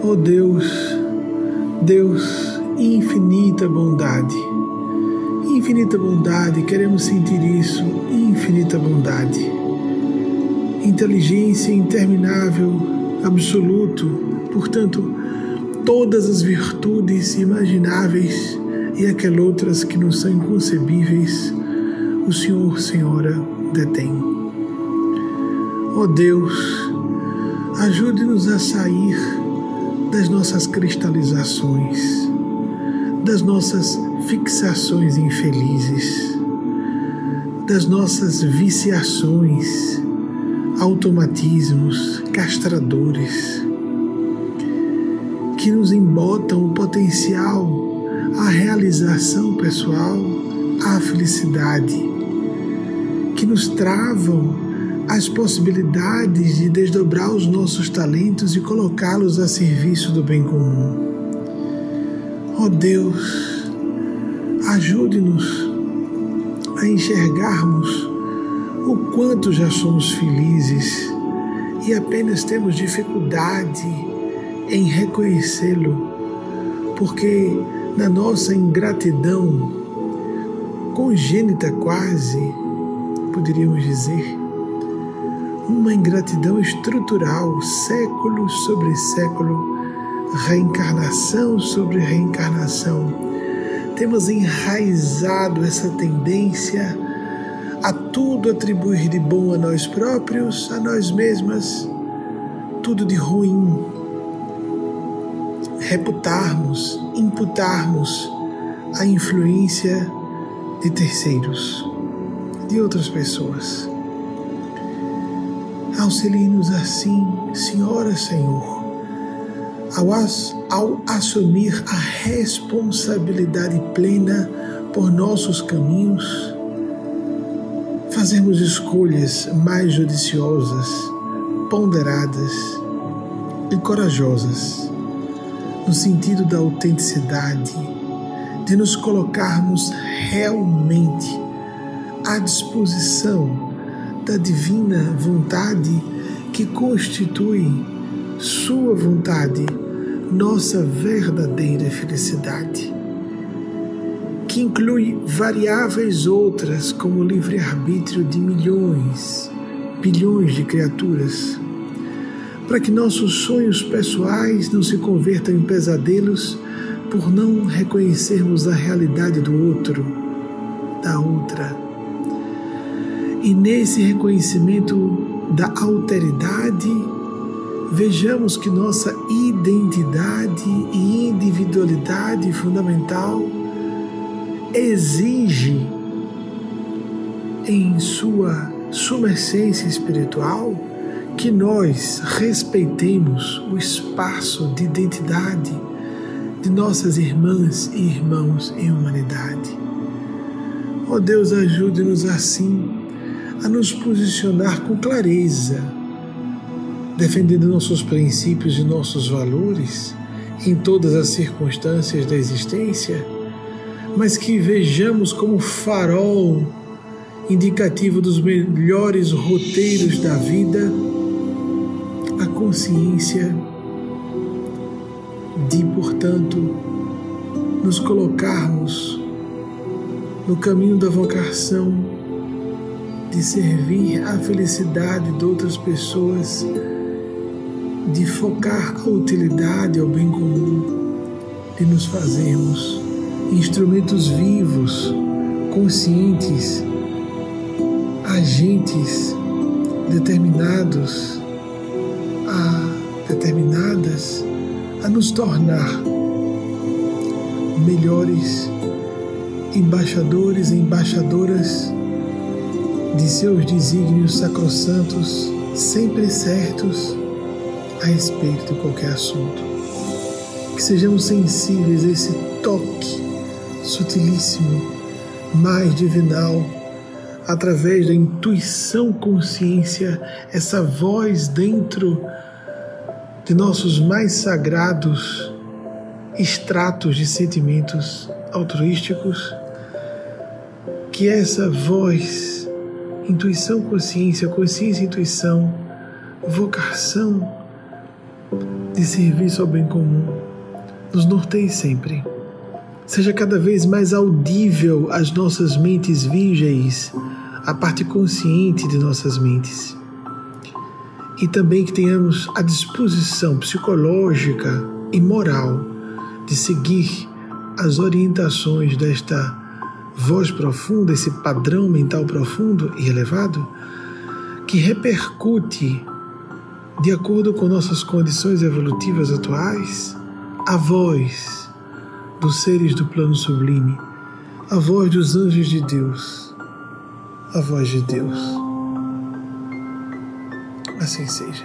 Oh Deus, Deus, infinita bondade, infinita bondade, queremos sentir isso, infinita bondade. Inteligência interminável, absoluto, portanto, todas as virtudes imagináveis e aquelas outras que não são inconcebíveis, o Senhor, Senhora, detém. Ó oh Deus, ajude-nos a sair das nossas cristalizações, das nossas fixações infelizes, das nossas viciações, automatismos castradores que nos embotam o potencial, a realização pessoal, a felicidade, que nos travam as possibilidades de desdobrar os nossos talentos e colocá-los a serviço do bem comum. Oh Deus, ajude-nos a enxergarmos o quanto já somos felizes e apenas temos dificuldade em reconhecê-lo, porque na nossa ingratidão congênita quase, poderíamos dizer, uma ingratidão estrutural, século sobre século, reencarnação sobre reencarnação. Temos enraizado essa tendência a tudo atribuir de bom a nós próprios, a nós mesmas, tudo de ruim. Reputarmos, imputarmos a influência de terceiros, de outras pessoas. Auxilie-nos assim, Senhora Senhor, ao, ao assumir a responsabilidade plena por nossos caminhos, fazermos escolhas mais judiciosas, ponderadas e corajosas, no sentido da autenticidade, de nos colocarmos realmente à disposição da divina vontade que constitui Sua vontade, nossa verdadeira felicidade, que inclui variáveis outras como o livre-arbítrio de milhões, bilhões de criaturas, para que nossos sonhos pessoais não se convertam em pesadelos por não reconhecermos a realidade do outro, da outra e nesse reconhecimento da alteridade, vejamos que nossa identidade e individualidade fundamental exige em sua suma essência espiritual que nós respeitemos o espaço de identidade de nossas irmãs e irmãos em humanidade. Ó oh Deus, ajude-nos assim a nos posicionar com clareza, defendendo nossos princípios e nossos valores em todas as circunstâncias da existência, mas que vejamos como farol indicativo dos melhores roteiros da vida a consciência de, portanto, nos colocarmos no caminho da vocação de servir à felicidade de outras pessoas, de focar a utilidade ao bem comum, de nos fazermos instrumentos vivos, conscientes, agentes determinados a determinadas a nos tornar melhores embaixadores e embaixadoras de seus desígnios sacrossantos, sempre certos a respeito de qualquer assunto. Que sejamos sensíveis a esse toque sutilíssimo, mais divinal, através da intuição consciência, essa voz dentro de nossos mais sagrados extratos de sentimentos altruísticos, que essa voz intuição, consciência, consciência, intuição, vocação, de serviço ao bem comum nos norteie sempre. Seja cada vez mais audível às nossas mentes virgens, a parte consciente de nossas mentes. E também que tenhamos a disposição psicológica e moral de seguir as orientações desta voz profunda, esse padrão mental profundo e elevado, que repercute, de acordo com nossas condições evolutivas atuais, a voz dos seres do plano sublime, a voz dos anjos de Deus, a voz de Deus. Assim seja.